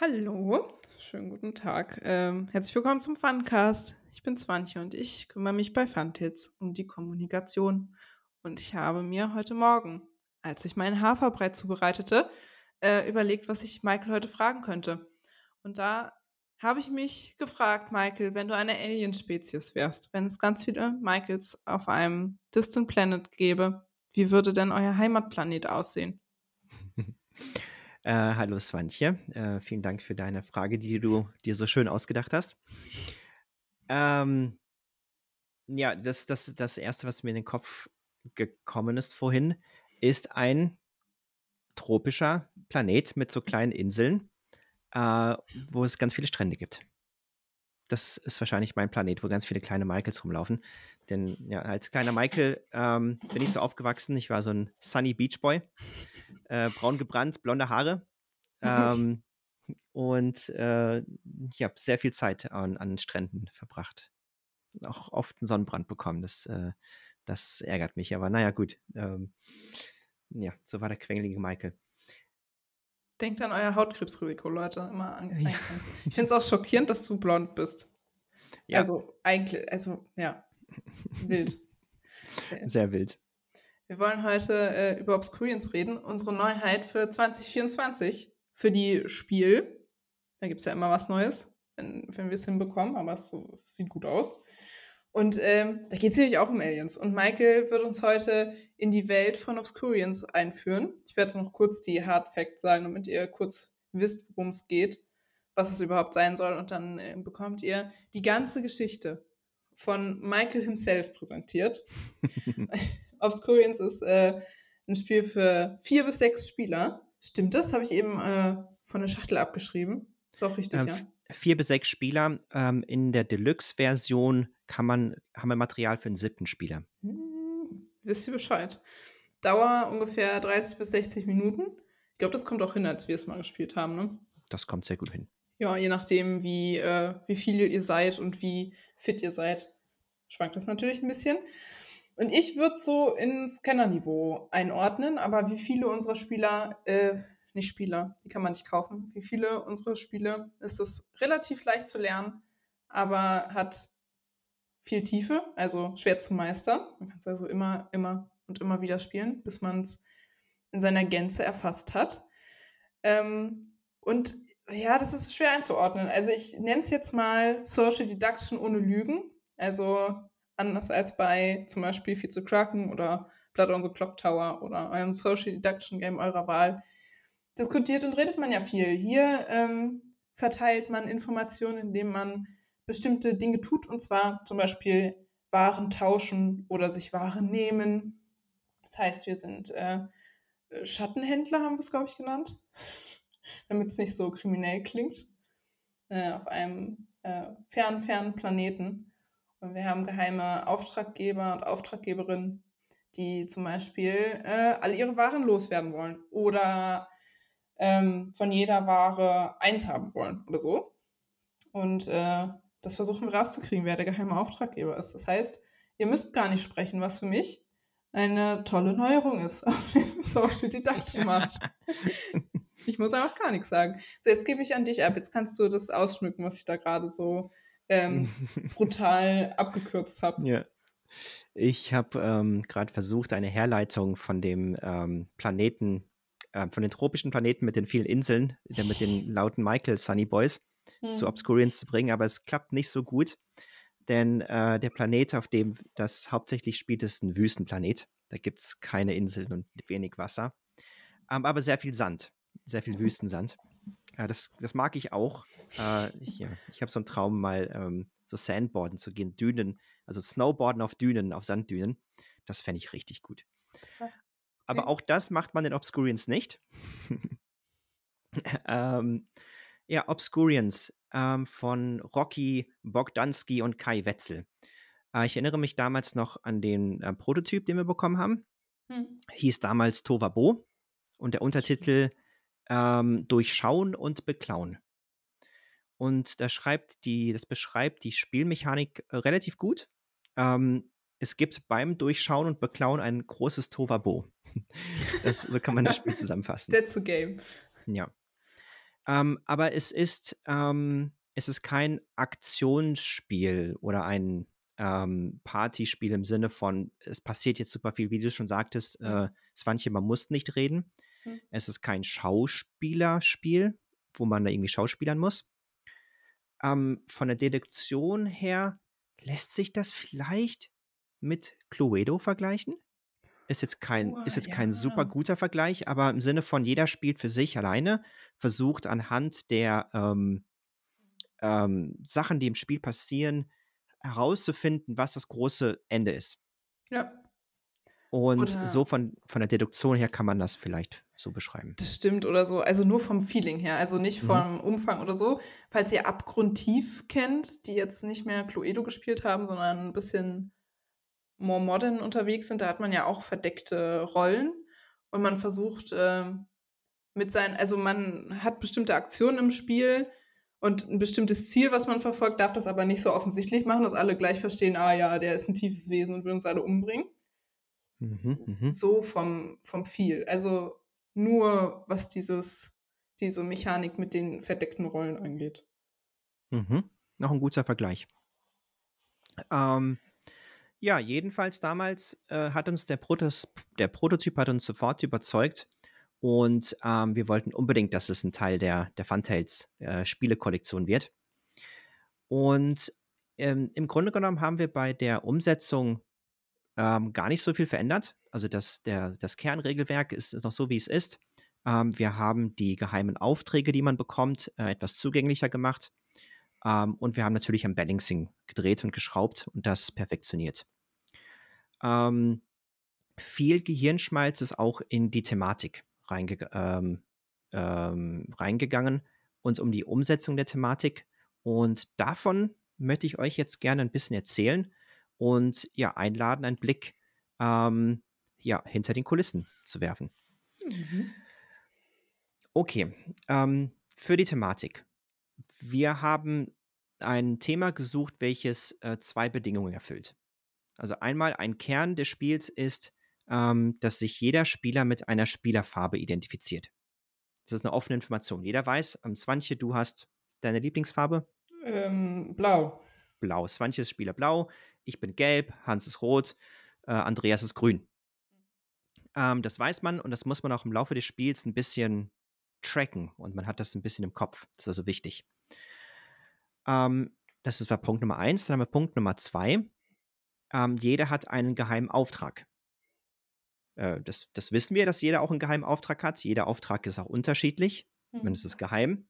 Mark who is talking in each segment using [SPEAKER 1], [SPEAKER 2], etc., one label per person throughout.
[SPEAKER 1] Hallo, schönen guten Tag. Ähm, herzlich willkommen zum Funcast. Ich bin Swantje und ich kümmere mich bei Funtits um die Kommunikation. Und ich habe mir heute Morgen, als ich meinen Haferbrei zubereitete, äh, überlegt, was ich Michael heute fragen könnte. Und da habe ich mich gefragt, Michael, wenn du eine Alien-Spezies wärst, wenn es ganz viele Michaels auf einem Distant Planet gäbe, wie würde denn euer Heimatplanet aussehen?
[SPEAKER 2] Äh, hallo Swantje, äh, vielen Dank für deine Frage, die du dir so schön ausgedacht hast. Ähm, ja, das, das, das Erste, was mir in den Kopf gekommen ist vorhin, ist ein tropischer Planet mit so kleinen Inseln, äh, wo es ganz viele Strände gibt. Das ist wahrscheinlich mein Planet, wo ganz viele kleine Michaels rumlaufen. Denn ja, als kleiner Michael ähm, bin ich so aufgewachsen. Ich war so ein Sunny Beach Boy. Äh, braun gebrannt, blonde Haare. Ähm, und äh, ich habe sehr viel Zeit an, an Stränden verbracht. Auch oft einen Sonnenbrand bekommen. Das, äh, das ärgert mich. Aber naja, gut. Ähm, ja, so war der quengelige Michael.
[SPEAKER 1] Denkt an euer Hautkrebsrisiko, Leute. Immer an. Ja. Ich finde es auch schockierend, dass du blond bist. Ja. Also eigentlich, also ja, wild.
[SPEAKER 2] Sehr wild.
[SPEAKER 1] Wir wollen heute äh, über Obscurians reden, unsere Neuheit für 2024 für die Spiel. Da gibt es ja immer was Neues, wenn, wenn wir es hinbekommen, aber es, so, es sieht gut aus. Und ähm, da geht es nämlich auch um Aliens. Und Michael wird uns heute in die Welt von Obscurians einführen. Ich werde noch kurz die Hard Facts sagen, damit ihr kurz wisst, worum es geht, was es überhaupt sein soll. Und dann äh, bekommt ihr die ganze Geschichte von Michael himself präsentiert. Obscurians ist äh, ein Spiel für vier bis sechs Spieler. Stimmt das? Habe ich eben äh, von der Schachtel abgeschrieben. Ist auch richtig, ähm, ja
[SPEAKER 2] vier bis sechs Spieler. Ähm, in der Deluxe-Version kann man, haben wir Material für einen siebten Spieler.
[SPEAKER 1] Hm, wisst ihr Bescheid. Dauer ungefähr 30 bis 60 Minuten. Ich glaube, das kommt auch hin, als wir es mal gespielt haben, ne?
[SPEAKER 2] Das kommt sehr gut hin.
[SPEAKER 1] Ja, je nachdem, wie, äh, wie viele ihr seid und wie fit ihr seid, schwankt das natürlich ein bisschen. Und ich würde so ins Scanner-Niveau einordnen, aber wie viele unserer Spieler äh, nicht Spieler, die kann man nicht kaufen. Wie viele unserer Spiele ist es relativ leicht zu lernen, aber hat viel Tiefe, also schwer zu meistern. Man kann es also immer, immer und immer wieder spielen, bis man es in seiner Gänze erfasst hat. Ähm, und ja, das ist schwer einzuordnen. Also ich nenne es jetzt mal Social Deduction ohne Lügen. Also anders als bei zum Beispiel Viel zu Kraken oder Blood on the Clock Tower oder eurem Social Deduction Game eurer Wahl diskutiert und redet man ja viel. Hier ähm, verteilt man Informationen, indem man bestimmte Dinge tut, und zwar zum Beispiel Waren tauschen oder sich Waren nehmen. Das heißt, wir sind äh, Schattenhändler, haben wir es, glaube ich, genannt, damit es nicht so kriminell klingt, äh, auf einem äh, fernen, fernen Planeten. Und wir haben geheime Auftraggeber und Auftraggeberinnen, die zum Beispiel äh, alle ihre Waren loswerden wollen oder ähm, von jeder Ware eins haben wollen oder so. Und äh, das versuchen wir rauszukriegen, wer der geheime Auftraggeber ist. Das heißt, ihr müsst gar nicht sprechen, was für mich eine tolle Neuerung ist auf dem Social Deduction Markt. ich muss einfach gar nichts sagen. So, jetzt gebe ich an dich ab. Jetzt kannst du das ausschmücken, was ich da gerade so ähm, brutal abgekürzt habe.
[SPEAKER 2] Ja. Ich habe ähm, gerade versucht, eine Herleitung von dem ähm, Planeten äh, von den tropischen Planeten mit den vielen Inseln, der mit den lauten Michael Sunny Boys mhm. zu Obscurians zu bringen, aber es klappt nicht so gut, denn äh, der Planet, auf dem das hauptsächlich spielt, ist ein Wüstenplanet. Da gibt es keine Inseln und wenig Wasser, ähm, aber sehr viel Sand, sehr viel Wüstensand. Ja, das, das mag ich auch. Äh, ich, ja, ich habe so einen Traum, mal ähm, so Sandboarden zu gehen, Dünen, also Snowboarden auf Dünen, auf Sanddünen. Das fände ich richtig gut. Aber auch das macht man in Obscurians nicht. ähm, ja, Obscurians ähm, von Rocky Bogdanski und Kai Wetzel. Äh, ich erinnere mich damals noch an den äh, Prototyp, den wir bekommen haben. Hm. Hieß damals Tovabo und der Untertitel ähm, Durchschauen und Beklauen. Und da schreibt die, das beschreibt die Spielmechanik äh, relativ gut. Ähm, es gibt beim Durchschauen und Beklauen ein großes Tovabo. Das, so kann man das Spiel zusammenfassen.
[SPEAKER 1] That's a game.
[SPEAKER 2] Ja. Ähm, aber es ist, ähm, es ist kein Aktionsspiel oder ein ähm, Partyspiel im Sinne von, es passiert jetzt super viel, wie du schon sagtest,
[SPEAKER 1] Mhm.
[SPEAKER 2] äh, Swantje, man muss nicht reden.
[SPEAKER 1] Mhm.
[SPEAKER 2] Es ist kein Schauspielerspiel, wo man da irgendwie schauspielern muss. Ähm, von der Deduktion her lässt sich das vielleicht mit Cluedo vergleichen. Ist jetzt kein,
[SPEAKER 1] Oh,
[SPEAKER 2] ist jetzt kein
[SPEAKER 1] ja.
[SPEAKER 2] super guter Vergleich, aber im Sinne von jeder spielt für sich alleine, versucht anhand der ähm, ähm, Sachen, die im Spiel passieren, herauszufinden, was das große Ende ist.
[SPEAKER 1] Ja,
[SPEAKER 2] Und
[SPEAKER 1] Oder-
[SPEAKER 2] so von, von der Deduktion her kann man das vielleicht so beschreiben.
[SPEAKER 1] das stimmt oder so. Also nur vom Feeling her, also nicht
[SPEAKER 2] Mhm.
[SPEAKER 1] vom Umfang oder so. Falls ihr Abgrundtief kennt, die jetzt nicht mehr Cluedo gespielt haben, sondern ein bisschen more modern unterwegs sind, da hat man ja auch verdeckte Rollen und man versucht ähm, mit seinen, also man hat bestimmte Aktionen im Spiel und ein bestimmtes Ziel, was man verfolgt, darf das aber nicht so offensichtlich machen, dass alle gleich verstehen, ah ja, der ist ein tiefes Wesen und will uns alle umbringen.
[SPEAKER 2] Mhm, mhm.
[SPEAKER 1] So vom, vom Feel. Also nur was dieses, diese Mechanik mit den verdeckten Rollen angeht.
[SPEAKER 2] Mhm. Noch ein guter Vergleich. Ähm, ja, jedenfalls damals äh, hat uns der, Protos der Prototyp hat uns sofort überzeugt und ähm, wir wollten unbedingt, dass es ein Teil der, der Funtails äh, Spielekollektion wird. Und ähm, im Grunde genommen haben wir bei der Umsetzung ähm, gar nicht so viel verändert. Also das, der, das Kernregelwerk ist, ist noch so, wie es ist. Ähm, wir haben die geheimen Aufträge, die man bekommt, äh, etwas zugänglicher gemacht. Ähm, und wir haben natürlich am Balancing gedreht und geschraubt und das perfektioniert. Ähm, viel Gehirnschmalz ist auch in die Thematik reinge ähm, ähm, reingegangen und um die Umsetzung der Thematik. Und davon möchte ich euch jetzt gerne ein bisschen erzählen und ja, einladen, einen Blick ähm, ja, hinter den Kulissen zu werfen.
[SPEAKER 1] Mhm.
[SPEAKER 2] Okay, ähm, für die Thematik. Wir haben ein Thema gesucht, welches äh, zwei Bedingungen erfüllt. Also einmal ein Kern des Spiels ist, ähm, dass sich jeder Spieler mit einer Spielerfarbe identifiziert. Das ist eine offene Information. Jeder weiß, ähm, Swantje, du hast deine Lieblingsfarbe?
[SPEAKER 1] Ähm, blau.
[SPEAKER 2] Blau. Swantje ist Spieler blau, ich bin gelb, Hans ist rot, äh, Andreas ist grün. Ähm, das weiß man und das muss man auch im Laufe des Spiels ein bisschen tracken und man hat das ein bisschen im Kopf. Das ist also wichtig. Ähm, das ist war Punkt Nummer eins. Dann haben wir Punkt Nummer zwei. Ähm, jeder hat einen geheimen Auftrag. Äh, das, das wissen wir, dass jeder auch einen geheimen Auftrag hat. Jeder Auftrag ist auch unterschiedlich. Wenn es ist geheim.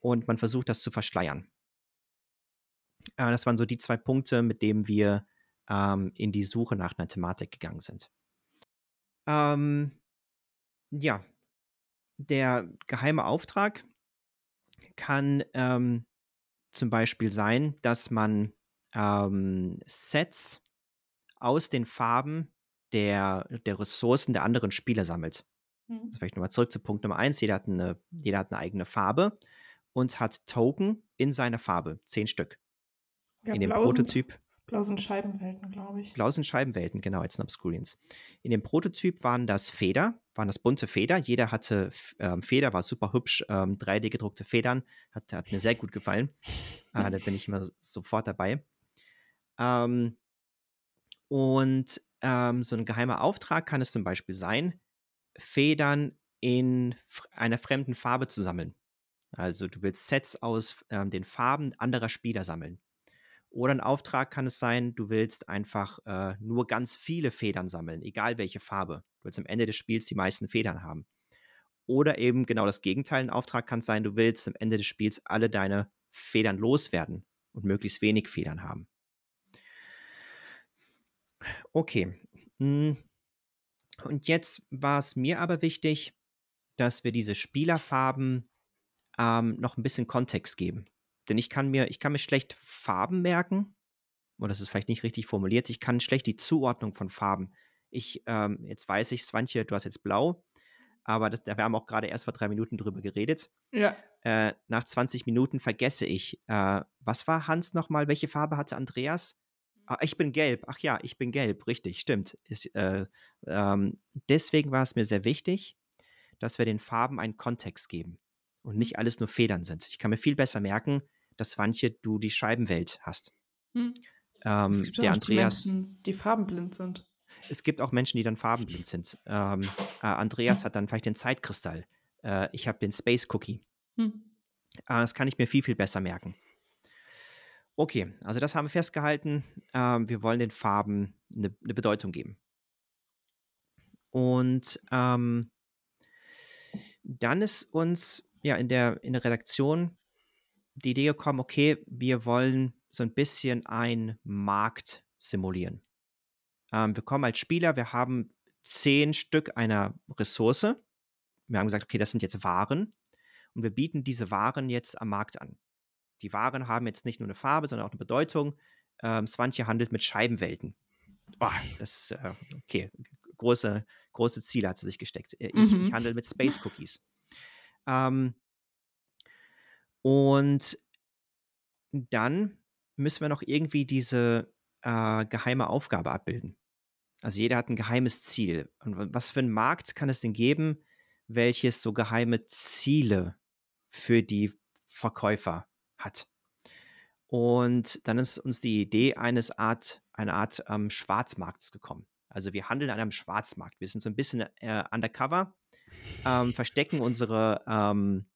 [SPEAKER 2] Und man versucht, das zu verschleiern. Äh, das waren so die zwei Punkte, mit denen wir ähm, in die Suche nach einer Thematik gegangen sind. Ähm, ja, der geheime Auftrag kann ähm, zum Beispiel sein, dass man ähm, Sets aus den Farben der, der Ressourcen der anderen Spieler sammelt.
[SPEAKER 1] Mhm.
[SPEAKER 2] Also vielleicht nochmal zurück zu Punkt Nummer eins. Jeder hat, eine, jeder hat eine eigene Farbe und hat Token in seiner Farbe. Zehn Stück.
[SPEAKER 1] Ja,
[SPEAKER 2] in dem Prototyp.
[SPEAKER 1] Sind, blau sind Scheibenwelten, glaube ich.
[SPEAKER 2] Blau sind Scheibenwelten, genau, als Obscurians. In dem Prototyp waren das Feder, waren das bunte Feder. Jeder hatte ähm, Feder, war super hübsch, ähm, 3D gedruckte Federn. Hat, hat mir sehr gut gefallen. äh, da bin ich immer sofort dabei. Ähm, und ähm, so ein geheimer Auftrag kann es zum Beispiel sein, Federn in einer fremden Farbe zu sammeln. Also du willst Sets aus ähm, den Farben anderer Spieler sammeln. Oder ein Auftrag kann es sein, du willst einfach äh, nur ganz viele Federn sammeln, egal welche Farbe. Du willst am Ende des Spiels die meisten Federn haben. Oder eben genau das Gegenteil, ein Auftrag kann sein, du willst am Ende des Spiels alle deine Federn loswerden und möglichst wenig Federn haben. Okay. Hm. Und jetzt war es mir aber wichtig, dass wir diese Spielerfarben ähm, noch ein bisschen Kontext geben. Denn ich kann mir, ich kann mir schlecht Farben merken. Oder das ist vielleicht nicht richtig formuliert. Ich kann schlecht die Zuordnung von Farben. Ich, ähm, jetzt weiß ich, Swantje, du hast jetzt blau. Aber das, wir haben auch gerade erst vor drei Minuten drüber geredet.
[SPEAKER 1] Ja.
[SPEAKER 2] Äh, nach 20 Minuten vergesse ich. Äh, was war Hans nochmal? Welche Farbe hatte Andreas? Ah, ich bin gelb. Ach ja, ich bin gelb. Richtig, stimmt. Ist, äh, ähm, deswegen war es mir sehr wichtig, dass wir den Farben einen Kontext geben. und nicht alles nur Federn sind. Ich kann mir viel besser merken, dass Swantje, du die Scheibenwelt hast.
[SPEAKER 1] Hm.
[SPEAKER 2] Ähm,
[SPEAKER 1] Es gibt
[SPEAKER 2] der
[SPEAKER 1] auch
[SPEAKER 2] Andreas,
[SPEAKER 1] die Menschen, die farbenblind sind.
[SPEAKER 2] es gibt auch Menschen, die dann farbenblind sind. Ähm, äh, Andreas hat dann vielleicht den Zeitkristall. Äh, ich habe den Space Cookie.
[SPEAKER 1] Hm.
[SPEAKER 2] Äh, das kann ich mir viel, viel besser merken. Okay, also das haben wir festgehalten. Ähm, wir wollen den Farben eine, eine Bedeutung geben. Und ähm, dann ist uns ja in der, in der Redaktion die Idee gekommen, okay, wir wollen so ein bisschen einen Markt simulieren. Ähm, wir kommen als Spieler, wir haben zehn Stück einer Ressource. Wir haben gesagt, okay, das sind jetzt Waren und wir bieten diese Waren jetzt am Markt an. Die Waren haben jetzt nicht nur eine Farbe, sondern auch eine Bedeutung. Ähm, Swantje handelt mit Scheibenwelten. Oh, das ist äh, okay. Große, große Ziele hat sie sich gesteckt. Äh, Ich,
[SPEAKER 1] Mhm.
[SPEAKER 2] ich handle mit Space Cookies. Ähm, und dann müssen wir noch irgendwie diese äh, geheime Aufgabe abbilden. Also jeder hat ein geheimes Ziel. Und wa- was für einen Markt kann es denn geben, welches so geheime Ziele für die Verkäufer hat? Und dann ist uns die Idee eines Art, einer Art ähm, Schwarzmarkts gekommen. Also wir handeln an einem Schwarzmarkt. Wir sind so ein bisschen äh, undercover, ähm, verstecken unsere, ähm,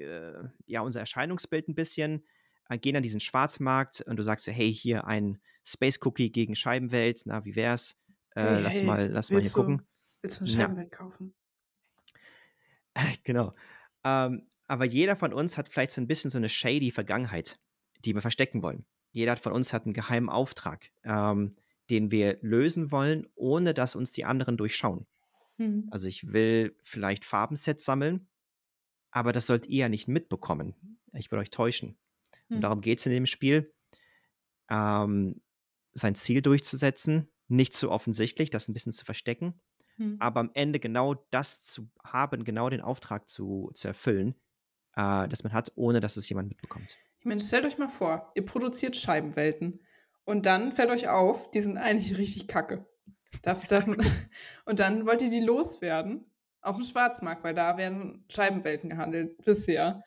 [SPEAKER 2] äh, ja, unser Erscheinungsbild ein bisschen, äh, gehen an diesen Schwarzmarkt und du sagst hey, hier ein Space Cookie gegen Scheibenwelt, na, wie wär's? Äh,
[SPEAKER 1] Hey,
[SPEAKER 2] lass mal, lass mal hier
[SPEAKER 1] du-
[SPEAKER 2] gucken.
[SPEAKER 1] Willst du eine
[SPEAKER 2] Na.
[SPEAKER 1] Scheibenwelt kaufen?
[SPEAKER 2] Genau. Ähm, aber jeder von uns hat vielleicht so ein bisschen so eine shady Vergangenheit, die wir verstecken wollen. Jeder von uns hat einen geheimen Auftrag, ähm, den wir lösen wollen, ohne dass uns die anderen durchschauen.
[SPEAKER 1] Hm.
[SPEAKER 2] Also ich will vielleicht Farbensets sammeln, aber das sollt ihr ja nicht mitbekommen. Ich will euch täuschen. Und
[SPEAKER 1] Hm.
[SPEAKER 2] darum geht es in dem Spiel, ähm, sein Ziel durchzusetzen, nicht zu offensichtlich, das ein bisschen zu verstecken,
[SPEAKER 1] Hm.
[SPEAKER 2] aber am Ende genau das zu haben, genau den Auftrag zu, zu erfüllen, äh, das man hat, ohne dass es jemand mitbekommt.
[SPEAKER 1] Ich meine, stellt euch mal vor, ihr produziert Scheibenwelten und dann fällt euch auf, die sind eigentlich richtig kacke. Darf, darf, und dann wollt ihr die loswerden auf dem Schwarzmarkt, weil da werden Scheibenwelten gehandelt bisher.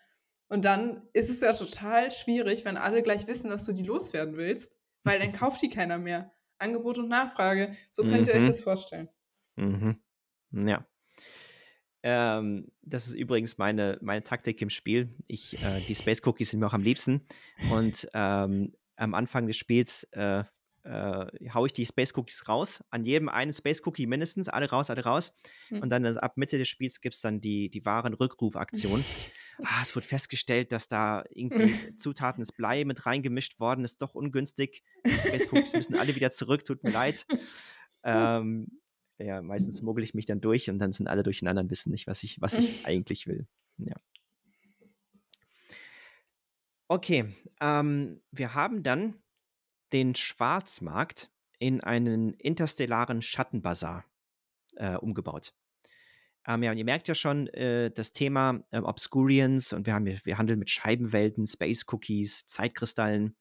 [SPEAKER 1] Und dann ist es ja total schwierig, wenn alle gleich wissen, dass du die loswerden willst, weil dann kauft die keiner mehr. Angebot und Nachfrage, so könnt ihr euch
[SPEAKER 2] Mhm.
[SPEAKER 1] das vorstellen.
[SPEAKER 2] Mhm. Ja. Ähm, das ist übrigens meine, meine Taktik im Spiel. Ich, äh, die Space Cookies sind mir auch am liebsten. Und ähm, am Anfang des Spiels äh, äh, haue ich die Space Cookies raus. An jedem einen Space Cookie mindestens. Alle raus, alle raus.
[SPEAKER 1] Hm.
[SPEAKER 2] Und dann also ab Mitte des Spiels gibt es dann die, die wahren Rückrufaktionen. ah, es wurde festgestellt, dass da irgendwie Zutaten des Blei mit reingemischt worden ist. Doch ungünstig. Die Space Cookies müssen alle wieder zurück. Tut mir leid. Ähm, ja, meistens muggel ich mich dann durch und dann sind alle durcheinander und wissen nicht, was ich, was ich eigentlich will. Ja. Okay, ähm, wir haben dann den Schwarzmarkt in einen interstellaren Schattenbazar äh, umgebaut. Ähm, ja, und ihr merkt ja schon äh, das Thema ähm, Obscurians und wir, haben, wir handeln mit Scheibenwelten, Space Cookies, Zeitkristallen.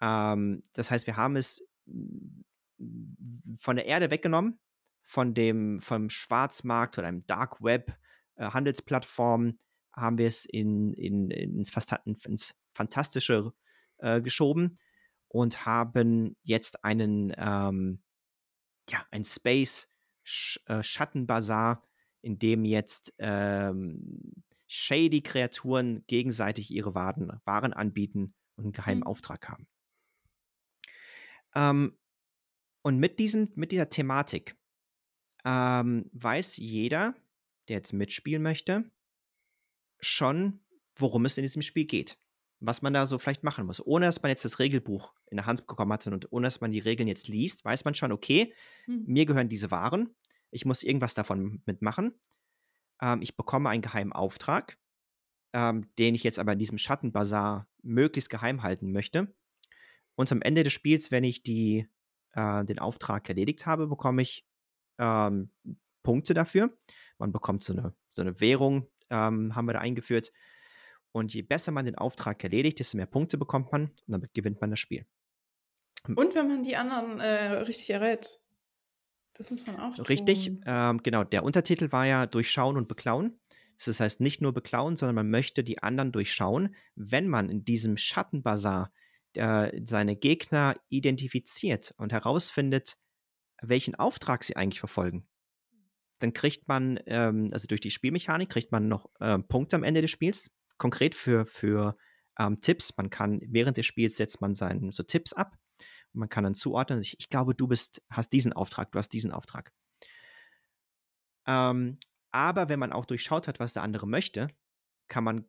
[SPEAKER 2] Ähm, das heißt, wir haben es mm, von der Erde weggenommen, von dem vom Schwarzmarkt oder einem Dark Web äh, Handelsplattform haben wir es in, in, ins, ins Fantastische äh, geschoben und haben jetzt einen, ähm, ja, ein Space Sch äh, Schattenbazar, in dem jetzt ähm, shady Kreaturen gegenseitig ihre Waren, Waren anbieten und einen geheimen
[SPEAKER 1] Mhm.
[SPEAKER 2] Auftrag haben. Ähm, und mit, diesem, mit dieser Thematik ähm, weiß jeder, der jetzt mitspielen möchte, schon, worum es in diesem Spiel geht. Was man da so vielleicht machen muss. Ohne dass man jetzt das Regelbuch in der Hand bekommen hat und ohne dass man die Regeln jetzt liest, weiß man schon, okay,
[SPEAKER 1] Hm.
[SPEAKER 2] mir gehören diese Waren, ich muss irgendwas davon mitmachen. Ähm, ich bekomme einen geheimen Auftrag, ähm, den ich jetzt aber in diesem Schattenbazar möglichst geheim halten möchte. Und am Ende des Spiels, wenn ich die, äh, den Auftrag erledigt habe, bekomme ich ähm, Punkte dafür. Man bekommt so eine, so eine Währung, ähm, haben wir da eingeführt. Und je besser man den Auftrag erledigt, desto mehr Punkte bekommt man und damit gewinnt man das Spiel.
[SPEAKER 1] Und wenn man die anderen äh, richtig errät. Das muss man auch
[SPEAKER 2] Richtig,
[SPEAKER 1] tun.
[SPEAKER 2] ähm, genau. Der Untertitel war ja Durchschauen und Beklauen. Das heißt nicht nur beklauen, sondern man möchte die anderen durchschauen. Wenn man in diesem Schattenbazar äh, seine Gegner identifiziert und herausfindet, welchen Auftrag sie eigentlich verfolgen, dann kriegt man, ähm, also durch die Spielmechanik, kriegt man noch äh, Punkte am Ende des Spiels. Konkret für, für ähm, Tipps. Man kann während des Spiels setzt man seinen so Tipps ab man kann dann zuordnen. Ich, ich glaube, du bist, hast diesen Auftrag, du hast diesen Auftrag. Ähm, aber wenn man auch durchschaut hat, was der andere möchte, kann man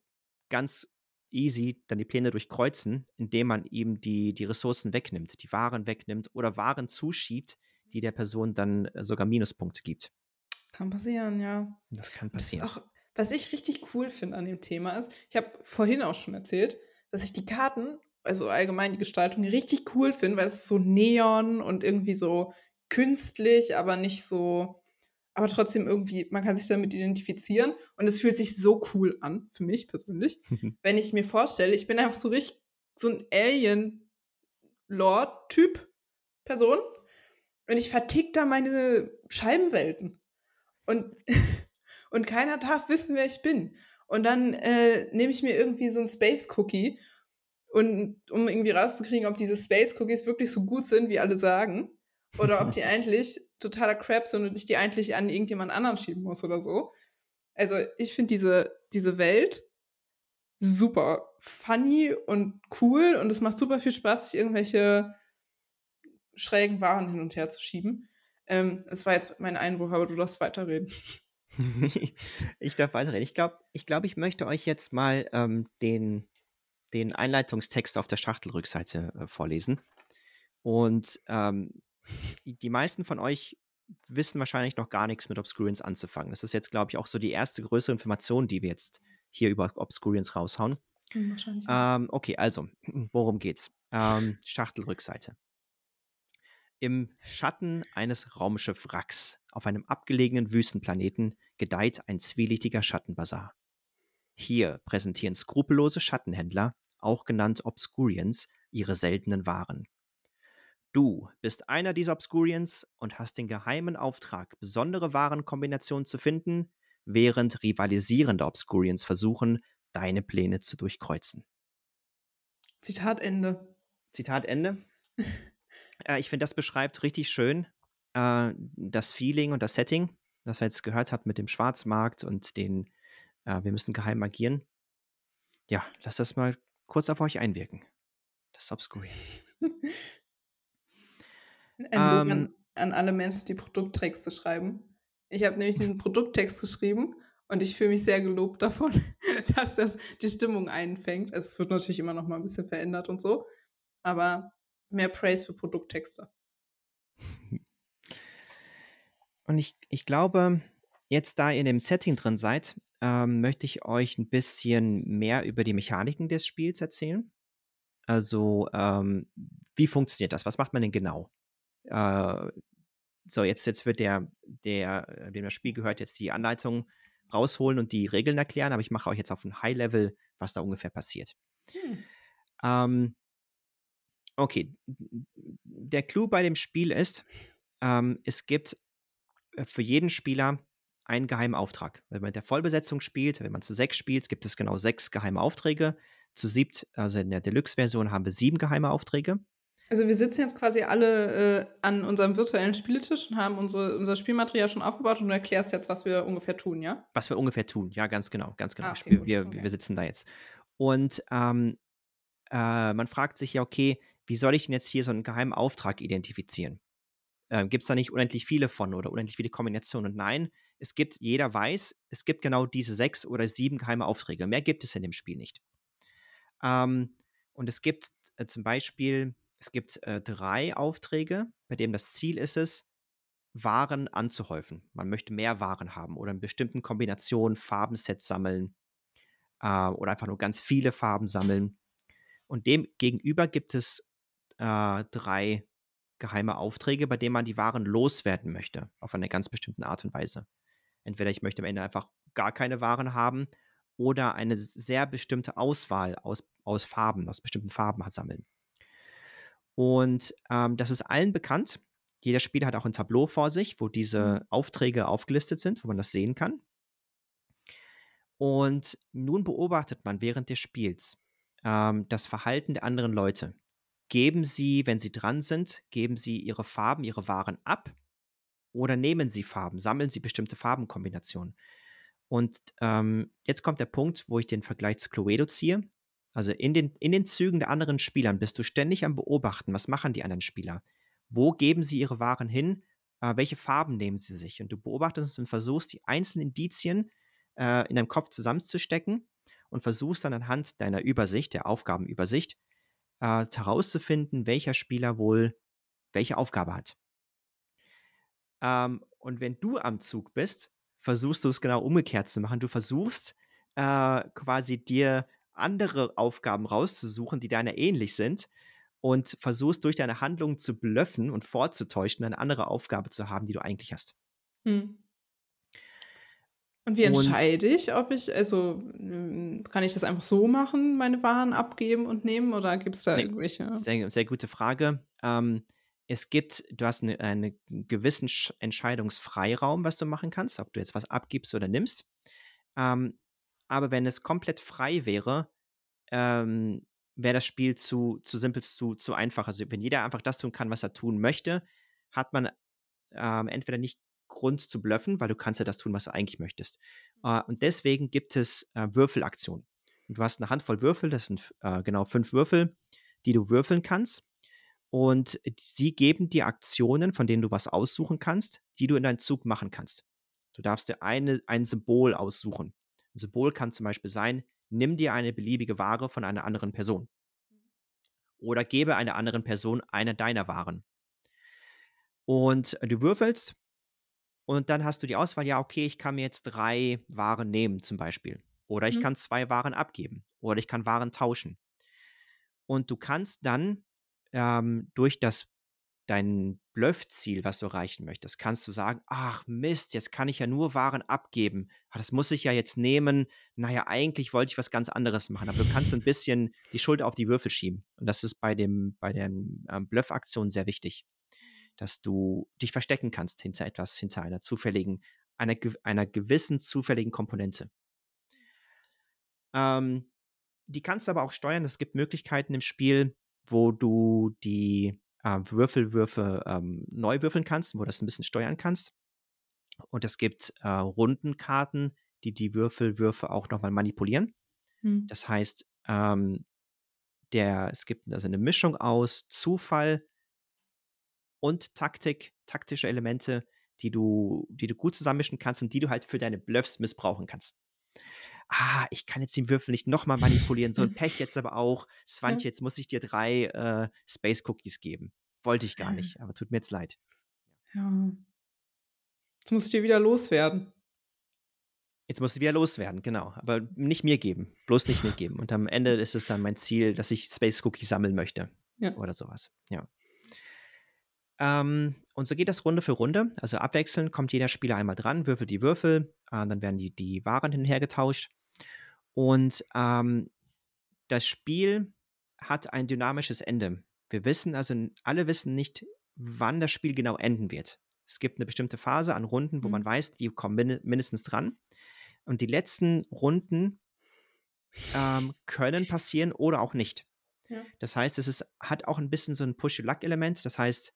[SPEAKER 2] ganz easy dann die Pläne durchkreuzen, indem man ihm die, die Ressourcen wegnimmt, die Waren wegnimmt oder Waren zuschiebt, die der Person dann äh, sogar Minuspunkte gibt.
[SPEAKER 1] Kann passieren, ja.
[SPEAKER 2] Das kann passieren.
[SPEAKER 1] Das auch, was ich richtig cool finde an dem Thema ist, ich habe vorhin auch schon erzählt, dass ich die Karten, also allgemein die Gestaltung, richtig cool finde, weil es ist so neon und irgendwie so künstlich, aber nicht so aber trotzdem irgendwie, man kann sich damit identifizieren. Und es fühlt sich so cool an, für mich persönlich, wenn ich mir vorstelle, ich bin einfach so richtig so ein Alien-Lord-Typ Person. Und ich vertick da meine Scheibenwelten. Und, und keiner darf wissen, wer ich bin. Und dann äh, nehme ich mir irgendwie so ein Space-Cookie und um irgendwie rauszukriegen, ob diese Space-Cookies wirklich so gut sind, wie alle sagen oder ob die eigentlich totaler Crap sind und ich die eigentlich an irgendjemand anderen schieben muss oder so. Also ich finde diese, diese Welt super funny und cool und es macht super viel Spaß, sich irgendwelche schrägen Waren hin und her zu schieben. Ähm, es war jetzt mein Einwurf, aber du darfst weiterreden.
[SPEAKER 2] ich darf weiterreden. Ich glaube, ich, glaub, ich möchte euch jetzt mal ähm, den, den Einleitungstext auf der Schachtelrückseite äh, vorlesen. Und ähm, die meisten von euch wissen wahrscheinlich noch gar nichts mit Obscurians anzufangen. Das ist jetzt, glaube ich, auch so die erste größere Information, die wir jetzt hier über Obscurians raushauen.
[SPEAKER 1] Hm, wahrscheinlich.
[SPEAKER 2] Ähm, okay, also, worum geht's? Ähm, Schachtelrückseite. Im Schatten eines Raumschiffwracks auf einem abgelegenen Wüstenplaneten gedeiht ein zwielichtiger Schattenbazar. Hier präsentieren skrupellose Schattenhändler, auch genannt Obscurians, ihre seltenen Waren. Du bist einer dieser Obscurians und hast den geheimen Auftrag, besondere Warenkombinationen zu finden, während rivalisierende Obscurians versuchen, deine Pläne zu durchkreuzen.
[SPEAKER 1] Zitat Ende.
[SPEAKER 2] Zitat Ende. äh, ich finde, das beschreibt richtig schön äh, das Feeling und das Setting, das wir jetzt gehört habt mit dem Schwarzmarkt und den, äh, wir müssen geheim agieren. Ja, lass das mal kurz auf euch einwirken. Das Obscurians.
[SPEAKER 1] Ein ähm, an, an alle Menschen, die Produkttexte schreiben. Ich habe nämlich diesen Produkttext geschrieben und ich fühle mich sehr gelobt davon, dass das die Stimmung einfängt. Es wird natürlich immer noch mal ein bisschen verändert und so, aber mehr Praise für Produkttexte.
[SPEAKER 2] Und ich, ich glaube, jetzt da ihr in dem Setting drin seid, ähm, möchte ich euch ein bisschen mehr über die Mechaniken des Spiels erzählen. Also, ähm, wie funktioniert das? Was macht man denn genau? äh, so, jetzt, jetzt wird der, der, dem das Spiel gehört, jetzt die Anleitung rausholen und die Regeln erklären, aber ich mache euch jetzt auf ein High-Level, was da ungefähr passiert. Hm. Ähm, okay, der Clou bei dem Spiel ist, ähm, es gibt äh, für jeden Spieler einen geheimen Auftrag. Wenn man in der Vollbesetzung spielt, wenn man zu sechs spielt, gibt es genau sechs geheime Aufträge. Zu siebt, also in der Deluxe-Version, haben wir sieben geheime Aufträge.
[SPEAKER 1] Also wir sitzen jetzt quasi alle äh, an unserem virtuellen Spieltisch und haben unsere, unser Spielmaterial schon aufgebaut und du erklärst jetzt, was wir ungefähr tun, ja?
[SPEAKER 2] Was wir ungefähr tun, ja, ganz genau, ganz genau. Ah, okay, wir, okay. wir sitzen da jetzt. Und ähm, äh, man fragt sich ja, okay, wie soll ich denn jetzt hier so einen geheimen Auftrag identifizieren? Äh, gibt es da nicht unendlich viele von oder unendlich viele Kombinationen? Und nein, es gibt, jeder weiß, es gibt genau diese sechs oder sieben geheime Aufträge. Mehr gibt es in dem Spiel nicht. Ähm, und es gibt äh, zum Beispiel es gibt äh, drei Aufträge, bei denen das Ziel ist es, Waren anzuhäufen. Man möchte mehr Waren haben oder in bestimmten Kombinationen Farbensets sammeln äh, oder einfach nur ganz viele Farben sammeln. Und dem gegenüber gibt es äh, drei geheime Aufträge, bei denen man die Waren loswerden möchte, auf eine ganz bestimmte Art und Weise. Entweder ich möchte am Ende einfach gar keine Waren haben oder eine sehr bestimmte Auswahl aus, aus Farben, aus bestimmten Farben sammeln. Und ähm, das ist allen bekannt. Jeder Spieler hat auch ein Tableau vor sich, wo diese mhm. Aufträge aufgelistet sind, wo man das sehen kann. Und nun beobachtet man während des Spiels ähm, das Verhalten der anderen Leute. Geben sie, wenn sie dran sind, geben sie ihre Farben, ihre Waren ab oder nehmen sie Farben, sammeln sie bestimmte Farbenkombinationen. Und ähm, jetzt kommt der Punkt, wo ich den Vergleich zu Cluedo ziehe. Also in den, in den Zügen der anderen Spielern bist du ständig am Beobachten, was machen die anderen Spieler? Wo geben sie ihre Waren hin? Äh, welche Farben nehmen sie sich? Und du beobachtest und versuchst, die einzelnen Indizien äh, in deinem Kopf zusammenzustecken und versuchst dann anhand deiner Übersicht, der Aufgabenübersicht, äh, herauszufinden, welcher Spieler wohl welche Aufgabe hat. Ähm, und wenn du am Zug bist, versuchst du es genau umgekehrt zu machen. Du versuchst äh, quasi dir andere Aufgaben rauszusuchen, die deiner ähnlich sind und versuchst durch deine Handlungen zu blöffen und vorzutäuschen, eine andere Aufgabe zu haben, die du eigentlich hast.
[SPEAKER 1] Hm. Und wie entscheide ich, ob ich also, hm, kann ich das einfach so machen, meine Waren abgeben und nehmen oder gibt's da
[SPEAKER 2] Ne,
[SPEAKER 1] irgendwelche
[SPEAKER 2] sehr sehr gute Frage. Ähm, es gibt du hast 'ne einen gewissen Sch Entscheidungsfreiraum, was du machen kannst, ob du jetzt was abgibst oder nimmst. Ähm, aber wenn es komplett frei wäre, ähm, wäre das Spiel zu zu simpel, zu zu einfach. Also, wenn jeder einfach das tun kann, was er tun möchte, hat man, ähm, entweder nicht Grund zu bluffen, weil du kannst ja das tun, was du eigentlich möchtest. Äh, und deswegen gibt es, äh, Würfelaktionen. Du hast eine Handvoll Würfel, das sind äh, genau fünf Würfel, die du würfeln kannst. Und sie geben dir Aktionen, von denen du was aussuchen kannst, die du in deinem Zug machen kannst. Du darfst dir eine, ein Symbol aussuchen. Ein Symbol kann zum Beispiel sein, nimm dir eine beliebige Ware von einer anderen Person. Oder gebe einer anderen Person eine deiner Waren. Und du würfelst und dann hast du die Auswahl, ja, okay, ich kann mir jetzt drei Waren nehmen zum Beispiel. Oder ich
[SPEAKER 1] Mhm.
[SPEAKER 2] kann zwei Waren abgeben. Oder ich kann Waren tauschen. Und du kannst dann ähm, durch das dein Bluffziel, was du erreichen möchtest, kannst du sagen, ach Mist, jetzt kann ich ja nur Waren abgeben. Ah, das muss ich ja jetzt nehmen. Naja, eigentlich wollte ich was ganz anderes machen. Aber du kannst ein bisschen die Schuld auf die Würfel schieben. Und das ist bei dem, bei der ähm, Bluff-Aktion sehr wichtig. Dass du dich verstecken kannst hinter etwas, hinter einer zufälligen, einer, einer gewissen zufälligen Komponente. Ähm, die kannst du aber auch steuern. Es gibt Möglichkeiten im Spiel, wo du die äh, Würfelwürfe ähm, neu würfeln kannst, wo du das ein bisschen steuern kannst. Und es gibt äh, Rundenkarten, die die Würfelwürfe auch nochmal manipulieren.
[SPEAKER 1] Mhm.
[SPEAKER 2] Das heißt, ähm, der, es gibt also eine Mischung aus Zufall und Taktik, taktische Elemente, die du, die du gut zusammenmischen kannst und die du halt für deine Bluffs missbrauchen kannst. Ah, ich kann jetzt den Würfel nicht nochmal manipulieren, so ein Pech jetzt aber auch. Swantje, jetzt muss ich dir drei äh, Space Cookies geben. Wollte ich gar nicht, aber tut mir jetzt leid.
[SPEAKER 1] Ja. Jetzt muss ich dir wieder loswerden.
[SPEAKER 2] Jetzt musst du wieder loswerden, genau. Aber nicht mir geben. Bloß nicht mir geben. Und am Ende ist es dann mein Ziel, dass ich Space Cookies sammeln möchte.
[SPEAKER 1] Ja.
[SPEAKER 2] Oder sowas. Ja. Ähm, und so geht das Runde für Runde. Also abwechselnd kommt jeder Spieler einmal dran, würfelt die Würfel, äh, dann werden die, die Waren hin und ähm, das Spiel hat ein dynamisches Ende. Wir wissen also, alle wissen nicht, wann das Spiel genau enden wird. Es gibt eine bestimmte Phase an Runden, wo
[SPEAKER 1] Mhm.
[SPEAKER 2] man weiß, die kommen min mindestens dran. Und die letzten Runden ähm, können passieren oder auch nicht.
[SPEAKER 1] Ja.
[SPEAKER 2] Das heißt, es ist, hat auch ein bisschen so ein Push-Luck-Element. Das heißt,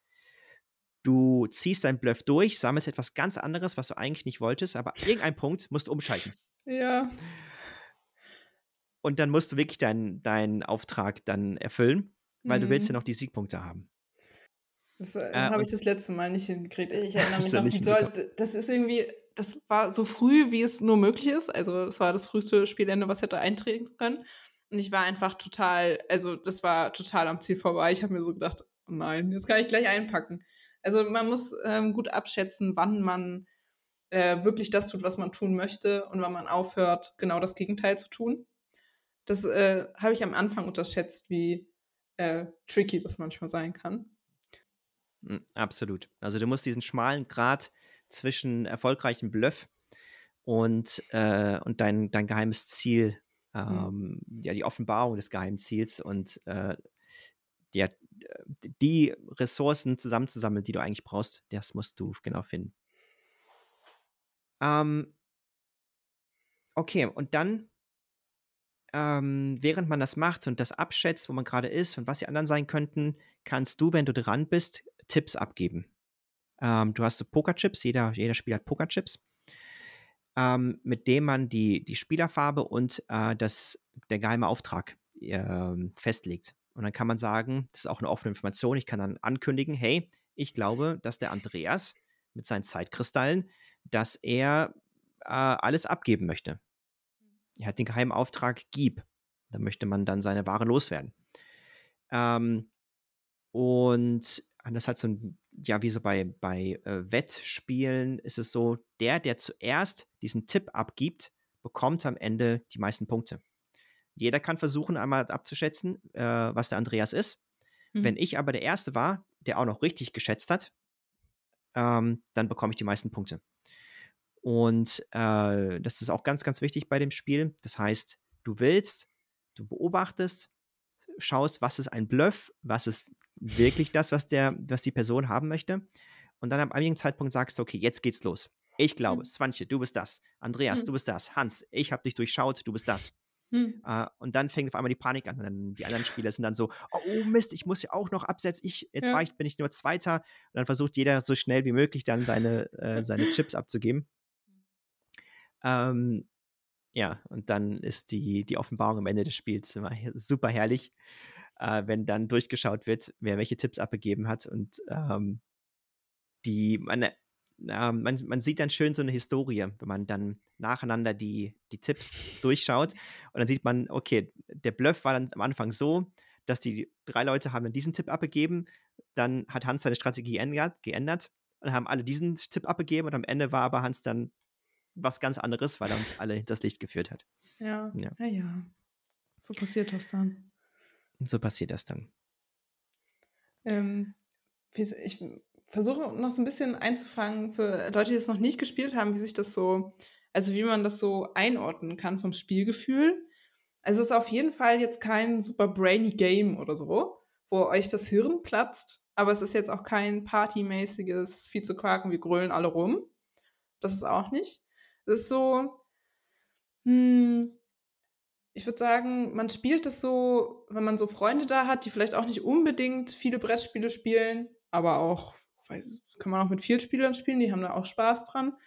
[SPEAKER 2] du ziehst deinen Bluff durch, sammelst etwas ganz anderes, was du eigentlich nicht wolltest, aber an irgendeinem Punkt musst du umschalten.
[SPEAKER 1] Ja.
[SPEAKER 2] Und dann musst du wirklich deinen deinen Auftrag dann erfüllen, weil du willst ja
[SPEAKER 1] Mhm.
[SPEAKER 2] noch die Siegpunkte haben.
[SPEAKER 1] Das, äh,
[SPEAKER 2] Äh,
[SPEAKER 1] habe ich das letzte Mal nicht hingekriegt. Ich erinnere mich noch, wie soll
[SPEAKER 2] hinbekommen.
[SPEAKER 1] das ist irgendwie das war so früh, wie es nur möglich ist. Also, das war das früheste Spielende, was hätte eintreten können. Und ich war einfach total also, das war total am Ziel vorbei. Ich habe mir so gedacht: „Oh nein, jetzt kann ich gleich einpacken.“ Also, man muss, ähm, gut abschätzen, wann man, äh, wirklich das tut, was man tun möchte und wann man aufhört, genau das Gegenteil zu tun. Das, äh, habe ich am Anfang unterschätzt, wie, äh, tricky das manchmal sein kann.
[SPEAKER 2] Hm, absolut. Also, du musst diesen schmalen Grat zwischen erfolgreichem Bluff und, äh und dein dein geheimes Ziel,
[SPEAKER 1] Mhm.
[SPEAKER 2] ähm ja, die Offenbarung des geheimen Ziels und, äh, ja, die Ressourcen zusammenzusammeln, die du eigentlich brauchst, das musst du genau finden. Ähm Okay, und dann, ähm, während man das macht und das abschätzt, wo man gerade ist und was die anderen sein könnten, kannst du, wenn du dran bist, Tipps abgeben. Ähm, du hast so Pokerchips, jeder, jeder Spieler hat Pokerchips, ähm, mit dem man die, die Spielerfarbe und äh, das, der geheime Auftrag äh, festlegt. Und dann kann man sagen, das ist auch eine offene Information, ich kann dann ankündigen, hey, ich glaube, dass der Andreas mit seinen Zeitkristallen, dass er äh, alles abgeben möchte. Er hat den geheimen Auftrag, gib. Da möchte man dann seine Ware loswerden. Ähm, und das hat so ein, ja, wie so bei, bei äh, Wettspielen ist es so, der, der zuerst diesen Tipp abgibt, bekommt am Ende die meisten Punkte. Jeder kann versuchen, einmal abzuschätzen, äh, was der Andreas ist. Mhm. Wenn ich aber der Erste war, der auch noch richtig geschätzt hat, ähm, dann bekomme ich die meisten Punkte. Und äh, das ist auch ganz, ganz wichtig bei dem Spiel. Das heißt, du willst, du beobachtest, schaust, was ist ein Bluff, was ist wirklich das, was, der, was die Person haben möchte. Und dann am einigen Zeitpunkt sagst du, okay, jetzt geht's los. Ich glaube, mhm. Swantje, du bist das. Andreas, mhm. du bist das. Hans, ich habe dich durchschaut, du bist das. Mhm. Uh, und dann fängt auf einmal die Panik an. Und dann die anderen Spieler sind dann so, oh Mist, ich muss ja auch noch absetzen. Ich, jetzt ja. ich, bin ich nur Zweiter. Und dann versucht jeder so schnell wie möglich dann seine, äh, seine Chips abzugeben. Ähm, ja, und dann ist die, die Offenbarung am Ende des Spiels immer super herrlich, äh, wenn dann durchgeschaut wird, wer welche Tipps abgegeben hat. Und ähm, die, man, äh, man, man sieht dann schön so eine Historie, wenn man dann nacheinander die, die Tipps durchschaut. Und dann sieht man, okay, der Bluff war dann am Anfang so, dass die drei Leute haben dann diesen Tipp abgegeben, dann hat Hans seine Strategie geändert, geändert und haben alle diesen Tipp abgegeben und am Ende war aber Hans dann was ganz anderes, weil er uns alle hinters Licht geführt hat.
[SPEAKER 1] Ja, ja, ja. ja. So passiert das dann.
[SPEAKER 2] So passiert das dann.
[SPEAKER 1] Ähm, ich versuche noch so ein bisschen einzufangen für Leute, die es noch nicht gespielt haben, wie sich das so, also wie man das so einordnen kann vom Spielgefühl. Also es ist auf jeden Fall jetzt kein super brainy Game oder so, wo euch das Hirn platzt, aber es ist jetzt auch kein partymäßiges Vizequaken, wir grölen alle rum. Das ist auch nicht. Es ist so, hm, ich würde sagen, man spielt es so, wenn man so Freunde da hat, die vielleicht auch nicht unbedingt viele Brettspiele spielen, aber auch, weiß, kann man auch mit Spielern spielen, die haben da auch Spaß dran.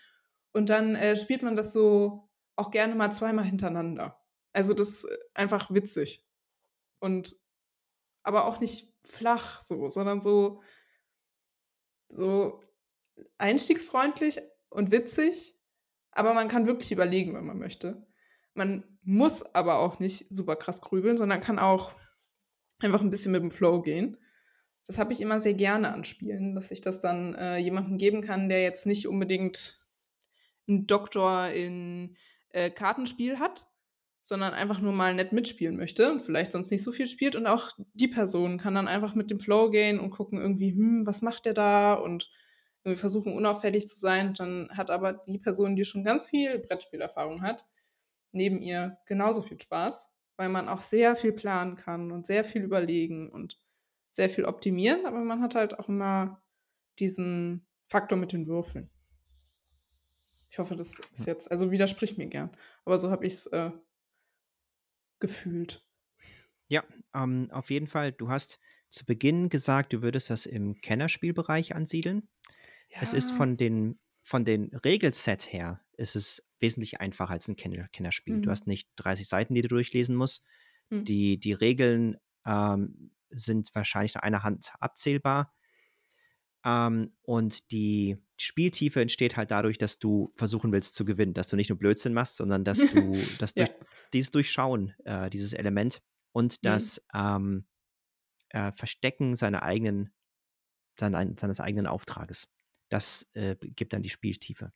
[SPEAKER 1] Und dann äh, spielt man das so auch gerne mal zweimal hintereinander. Also das ist einfach witzig. Und aber auch nicht flach so, sondern so, so einstiegsfreundlich und witzig, aber man kann wirklich überlegen, wenn man möchte. Man muss aber auch nicht super krass grübeln, sondern kann auch einfach ein bisschen mit dem Flow gehen. Das habe ich immer sehr gerne an Spielen, dass ich das dann äh, jemandem geben kann, der jetzt nicht unbedingt einen Doktor in äh, Kartenspiel hat, sondern einfach nur mal nett mitspielen möchte und vielleicht sonst nicht so viel spielt. Und auch die Person kann dann einfach mit dem Flow gehen und gucken irgendwie, hm, was macht der da? Und irgendwie versuchen unauffällig zu sein. Dann hat aber die Person, die schon ganz viel Brettspielerfahrung hat, neben ihr genauso viel Spaß, weil man auch sehr viel planen kann und sehr viel überlegen und sehr viel optimieren, aber man hat halt auch immer diesen Faktor mit den Würfeln. Ich hoffe, das ist jetzt, also widerspricht mir gern, aber so habe ich es äh, gefühlt.
[SPEAKER 2] Ja, ähm, auf jeden Fall. Du hast zu Beginn gesagt, du würdest das im Kennerspielbereich ansiedeln. Ja. Es ist von den, von den Regelset her, ist es wesentlich einfacher als ein Kenner Kennerspiel. Mhm. Du hast nicht 30 Seiten, die du durchlesen musst. Mhm. Die, die Regeln ähm, sind wahrscheinlich nach einer Hand abzählbar. Ähm, und die Spieltiefe entsteht halt dadurch, dass du versuchen willst zu gewinnen, dass du nicht nur Blödsinn machst, sondern dass du, dass ja. durch, dieses Durchschauen, äh, dieses Element und mhm. das ähm, äh, Verstecken seiner eigenen, seine, seines eigenen Auftrages. Das äh, gibt dann die Spieltiefe.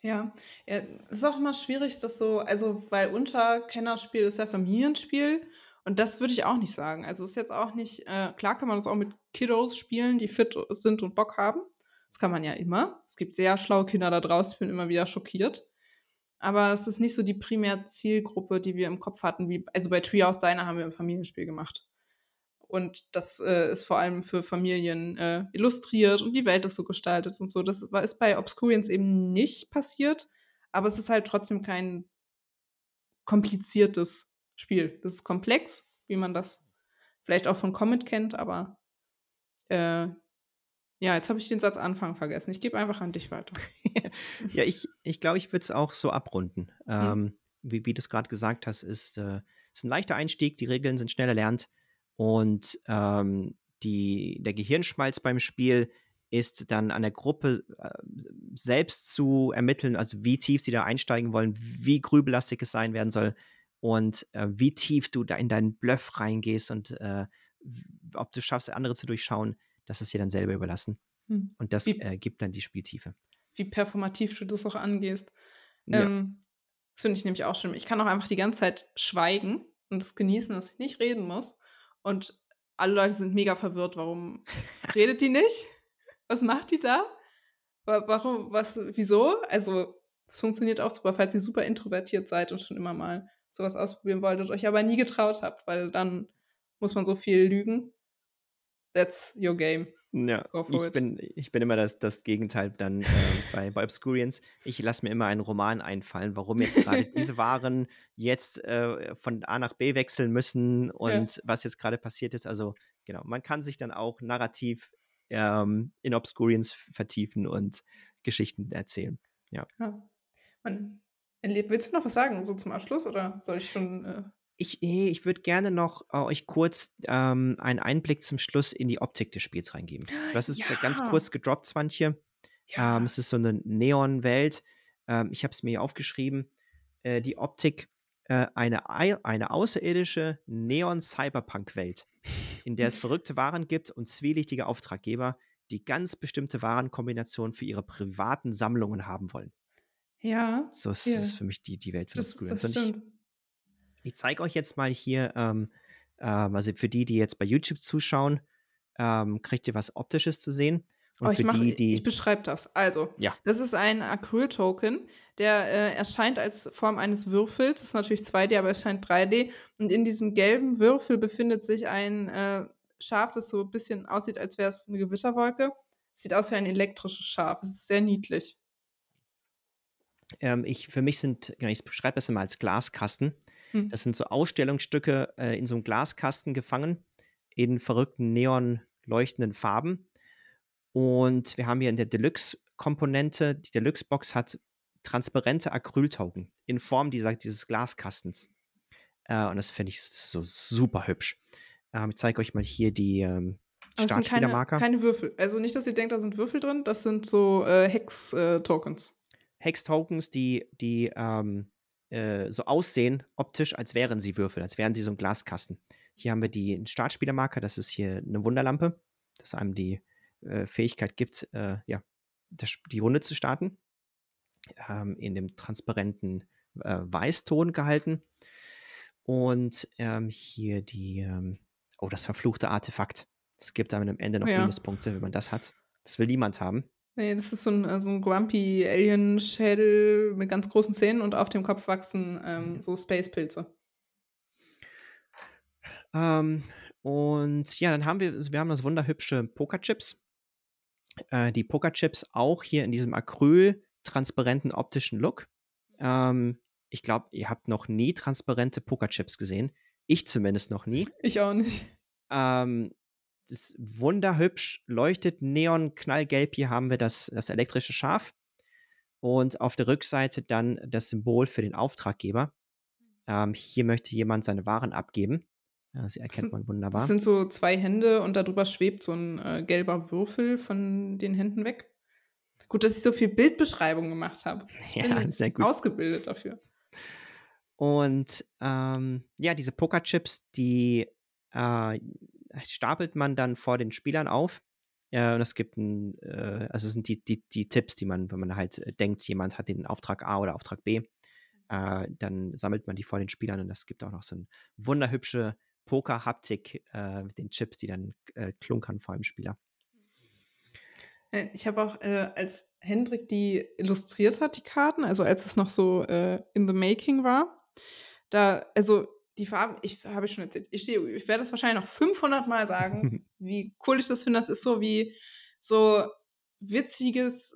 [SPEAKER 1] Ja, ja, es ist auch immer schwierig, das so, also weil unter Kennerspiel ist ja Familienspiel und das würde ich auch nicht sagen. Also ist jetzt auch nicht, äh, klar kann man das auch mit Kiddos spielen, die fit sind und Bock haben. Das kann man ja immer. Es gibt sehr schlaue Kinder da draußen, ich bin immer wieder schockiert. Aber es ist nicht so die primär Zielgruppe, die wir im Kopf hatten, wie, also bei Treehouse Diner haben wir ein Familienspiel gemacht. Und das äh, ist vor allem für Familien äh, illustriert und die Welt ist so gestaltet und so. Das ist bei Obscurians eben nicht passiert, aber es ist halt trotzdem kein kompliziertes Spiel. Das ist komplex, wie man das vielleicht auch von Comet kennt, aber äh, ja, jetzt habe ich den Satz Anfang vergessen. Ich gebe einfach an dich weiter.
[SPEAKER 2] ja, ich glaube, ich, glaub, ich würde es auch so abrunden.
[SPEAKER 1] Hm.
[SPEAKER 2] Ähm, wie, wie du es gerade gesagt hast, ist, äh, ist ein leichter Einstieg, die Regeln sind schnell erlernt und ähm, die, der Gehirnschmalz beim Spiel ist dann an der Gruppe äh, selbst zu ermitteln, also wie tief sie da einsteigen wollen, wie grübelastig es sein werden soll und äh, wie tief du da in deinen Bluff reingehst und äh, ob du schaffst, andere zu durchschauen, das ist dir dann selber überlassen.
[SPEAKER 1] Hm.
[SPEAKER 2] Und das äh, gibt dann die Spieltiefe.
[SPEAKER 1] Wie performativ du das auch angehst.
[SPEAKER 2] Ja.
[SPEAKER 1] Ähm, das finde ich nämlich auch schlimm. Ich kann auch einfach die ganze Zeit schweigen und es genießen, dass ich nicht reden muss. Und alle Leute sind mega verwirrt. Warum redet die nicht? Was macht die da? Wa- Warum, was, wieso? Also, das funktioniert auch super, falls ihr super introvertiert seid und schon immer mal sowas ausprobieren wolltet, euch aber nie getraut habt, weil dann muss man so viel lügen. That's your game.
[SPEAKER 2] Ja, ich bin, ich bin immer das, das Gegenteil dann äh, bei, bei Obscurians. Ich lasse mir immer einen Roman einfallen, warum jetzt gerade diese Waren jetzt äh, von A nach B wechseln müssen und was jetzt gerade passiert ist. Also genau, man kann sich dann auch narrativ ähm, in Obscurians vertiefen und Geschichten erzählen.
[SPEAKER 1] Ja. Man erlebt. Willst du noch was sagen, so zum Abschluss, oder soll ich schon. Äh,
[SPEAKER 2] Ich, eh, ich würde gerne noch äh, euch kurz ähm, einen Einblick zum Schluss in die Optik des Spiels reingeben. Das ist so ganz
[SPEAKER 1] Ja.
[SPEAKER 2] kurz gedroppt, Swantje.
[SPEAKER 1] ja.
[SPEAKER 2] Ähm, es ist so eine Neon-Welt. Ähm, ich habe es mir hier aufgeschrieben. Äh, die Optik, äh, eine, ei- eine außerirdische Neon-Cyberpunk-Welt, in der es verrückte Waren gibt und zwielichtige Auftraggeber, die ganz bestimmte Warenkombinationen für ihre privaten Sammlungen haben wollen.
[SPEAKER 1] ja,
[SPEAKER 2] So ist,
[SPEAKER 1] Ja.
[SPEAKER 2] ist für mich die, die Welt von
[SPEAKER 1] das, das
[SPEAKER 2] ich,
[SPEAKER 1] stimmt.
[SPEAKER 2] Ich zeige euch jetzt mal hier, ähm, ähm, also für die, die jetzt bei YouTube zuschauen, ähm, kriegt ihr was Optisches zu sehen. Und
[SPEAKER 1] Oh, ich,
[SPEAKER 2] für
[SPEAKER 1] mach,
[SPEAKER 2] die, die.
[SPEAKER 1] ich beschreibe das. Also,
[SPEAKER 2] Ja.
[SPEAKER 1] das ist ein Acryl-Token, der äh, erscheint als Form eines Würfels. Das ist natürlich 2D, aber es scheint 3D. Und in diesem gelben Würfel befindet sich ein äh, Schaf, das so ein bisschen aussieht, als wäre es eine Gewitterwolke. Sieht aus wie ein elektrisches Schaf. Es ist sehr niedlich.
[SPEAKER 2] ähm, ich, für mich sind, genau, ich beschreibe das immer als Glaskasten.
[SPEAKER 1] Hm.
[SPEAKER 2] Das sind so Ausstellungsstücke äh, in so einem Glaskasten gefangen, in verrückten neon leuchtenden Farben. Und wir haben hier in der Deluxe-Komponente, die Deluxe-Box hat transparente Acryltoken in Form dieser, dieses Glaskastens. Äh, und das finde ich so super hübsch. Ähm, ich zeige euch mal hier die ähm,
[SPEAKER 1] sind keine,
[SPEAKER 2] Startspielermarker.
[SPEAKER 1] keine Würfel. Also nicht, dass ihr denkt, da sind Würfel drin. Das sind so äh, Hex-Tokens.
[SPEAKER 2] Hex-Tokens, die, die ähm, äh, so aussehen, optisch, als wären sie Würfel, als wären sie so ein Glaskasten. Hier haben wir die Startspielermarker, das ist hier eine Wunderlampe, das einem die äh, Fähigkeit gibt, äh, ja, das, die Runde zu starten. Ähm, in dem transparenten äh, Weißton gehalten. Und ähm, hier die, ähm, oh, das verfluchte Artefakt. Es gibt einem am Ende noch
[SPEAKER 1] Ja.
[SPEAKER 2] Minuspunkte, wenn man das hat. Das will niemand haben.
[SPEAKER 1] Nee, das ist so ein, äh, so ein grumpy Alien-Schädel mit ganz großen Zähnen und auf dem Kopf wachsen ähm, so Space-Pilze.
[SPEAKER 2] Ähm, und ja, dann haben wir, wir haben das wunderhübsche Pokerchips. Äh, die Pokerchips auch hier in diesem Acryl transparenten optischen Look. Ähm, ich glaube, ihr habt noch nie transparente Pokerchips gesehen. Ich zumindest noch nie.
[SPEAKER 1] Ich auch nicht.
[SPEAKER 2] Ähm, ist wunderhübsch, leuchtet neon knallgelb. Hier haben wir das, das elektrische Schaf. Und auf der Rückseite dann das Symbol für den Auftraggeber. Ähm, hier möchte jemand seine Waren abgeben. Ja, sie erkennt
[SPEAKER 1] sind-
[SPEAKER 2] man wunderbar.
[SPEAKER 1] Das sind so zwei Hände und darüber schwebt so ein äh, gelber Würfel von den Händen weg. Gut, dass ich so viel Bildbeschreibung gemacht habe.
[SPEAKER 2] Ja,
[SPEAKER 1] bin
[SPEAKER 2] sehr gut.
[SPEAKER 1] Ausgebildet dafür.
[SPEAKER 2] Und ähm, ja, diese Pokerchips, die äh, stapelt man dann vor den Spielern auf. Äh, und es gibt ein, äh, also es sind die, die, die Tipps, die man, wenn man halt äh, denkt, jemand hat den Auftrag A oder Auftrag B, äh, dann sammelt man die vor den Spielern und es gibt auch noch so eine wunderhübsche Poker-Haptik äh, mit den Chips, die dann äh, klunkern vor dem Spieler.
[SPEAKER 1] Ich habe auch, äh, als Hendrik die illustriert hat, die Karten, also als es noch so äh, in the making war, da, also die Farben, ich habe ich schon erzählt, ich, stehe, ich werde das wahrscheinlich noch 500 Mal sagen, wie cool ich das finde. Das ist so wie so witziges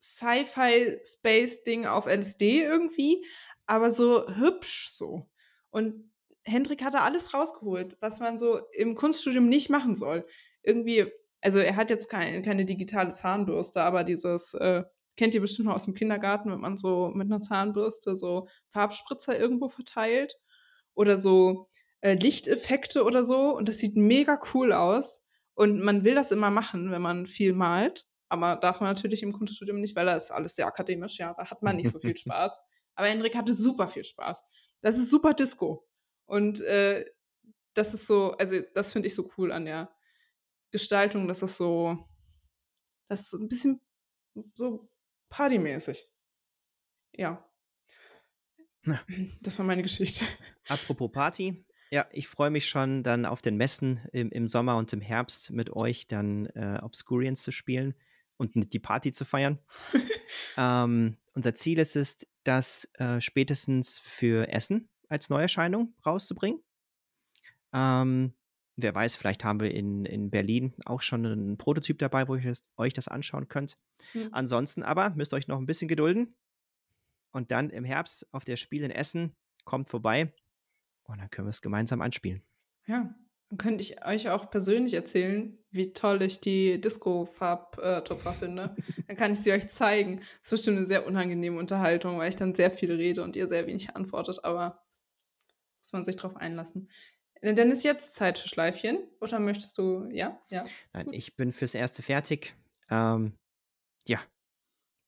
[SPEAKER 1] Sci-Fi-Space-Ding auf LSD irgendwie. aber so hübsch so. Und Hendrik hat da alles rausgeholt, was man so im Kunststudium nicht machen soll. Irgendwie, also er hat jetzt kein, keine digitale Zahnbürste, aber dieses, äh, kennt ihr bestimmt noch aus dem Kindergarten, wenn man so mit einer Zahnbürste so Farbspritzer irgendwo verteilt oder so äh, Lichteffekte oder so. Und das sieht mega cool aus. Und man will das immer machen, wenn man viel malt. Aber darf man natürlich im Kunststudium nicht, weil da ist alles sehr akademisch, ja, da hat man nicht so viel Spaß. Aber Hendrik hatte super viel Spaß. Das ist super Disco. Und äh, das ist so, also das finde ich so cool an der Gestaltung, dass es so, das ist ein bisschen so partymäßig. Ja.
[SPEAKER 2] Na.
[SPEAKER 1] Das war meine Geschichte.
[SPEAKER 2] Apropos Party, ja, ich freue mich schon dann auf den Messen im, im Sommer und im Herbst mit euch dann äh, Obscurians zu spielen und die Party zu feiern. ähm, unser Ziel ist es, das äh, spätestens für Essen als Neuerscheinung rauszubringen. Ähm, wer weiß, vielleicht haben wir in, in Berlin auch schon einen Prototyp dabei, wo ihr euch das anschauen könnt.
[SPEAKER 1] Mhm.
[SPEAKER 2] Ansonsten aber müsst ihr euch noch ein bisschen gedulden. Und dann im Herbst auf der Spiel in Essen kommt vorbei und dann können wir es gemeinsam anspielen.
[SPEAKER 1] Ja, dann könnte ich euch auch persönlich erzählen, wie toll ich die Disco-Farbtupfer finde. dann kann ich sie euch zeigen. Das ist bestimmt eine sehr unangenehme Unterhaltung, weil ich dann sehr viel rede und ihr sehr wenig antwortet, aber muss man sich drauf einlassen. Äh, dann ist jetzt Zeit für Schleifchen. Oder möchtest du, ja? Ja.
[SPEAKER 2] Nein,
[SPEAKER 1] Gut.
[SPEAKER 2] ich bin fürs Erste fertig. Ähm, ja,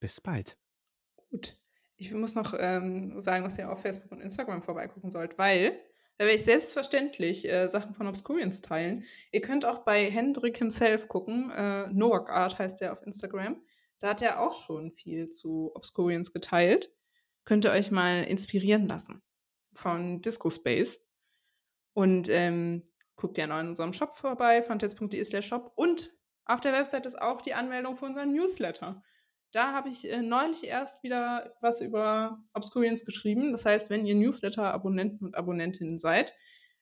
[SPEAKER 2] bis bald.
[SPEAKER 1] Gut. Ich muss noch ähm, sagen, dass ihr auf Facebook und Instagram vorbeigucken sollt, weil da werde ich selbstverständlich äh, Sachen von Obscurians teilen. Ihr könnt auch bei Hendrik himself gucken. Äh, Noak Art heißt der auf Instagram. Da hat er auch schon viel zu Obscurians geteilt. Könnt ihr euch mal inspirieren lassen von Disco Space. Und ähm, guckt gerne in unserem Shop vorbei, fantets.de slash shop. Und auf der Website ist auch die Anmeldung für unseren Newsletter. Da habe ich äh, neulich erst wieder was über Obscurians geschrieben. Das heißt, wenn ihr Newsletter-Abonnenten und Abonnentinnen seid,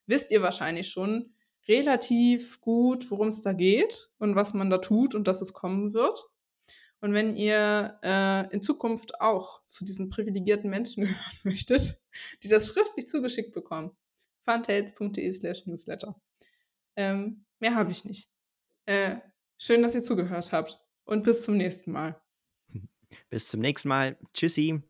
[SPEAKER 1] wisst ihr wahrscheinlich schon relativ gut, worum es da geht und was man da tut und dass es kommen wird. Und wenn ihr äh, in Zukunft auch zu diesen privilegierten Menschen gehören möchtet, die das schriftlich zugeschickt bekommen, funtails.de slash newsletter. Ähm, mehr habe ich nicht. Äh, schön, dass ihr zugehört habt und bis zum nächsten Mal.
[SPEAKER 2] Bis zum nächsten Mal. Tschüssi.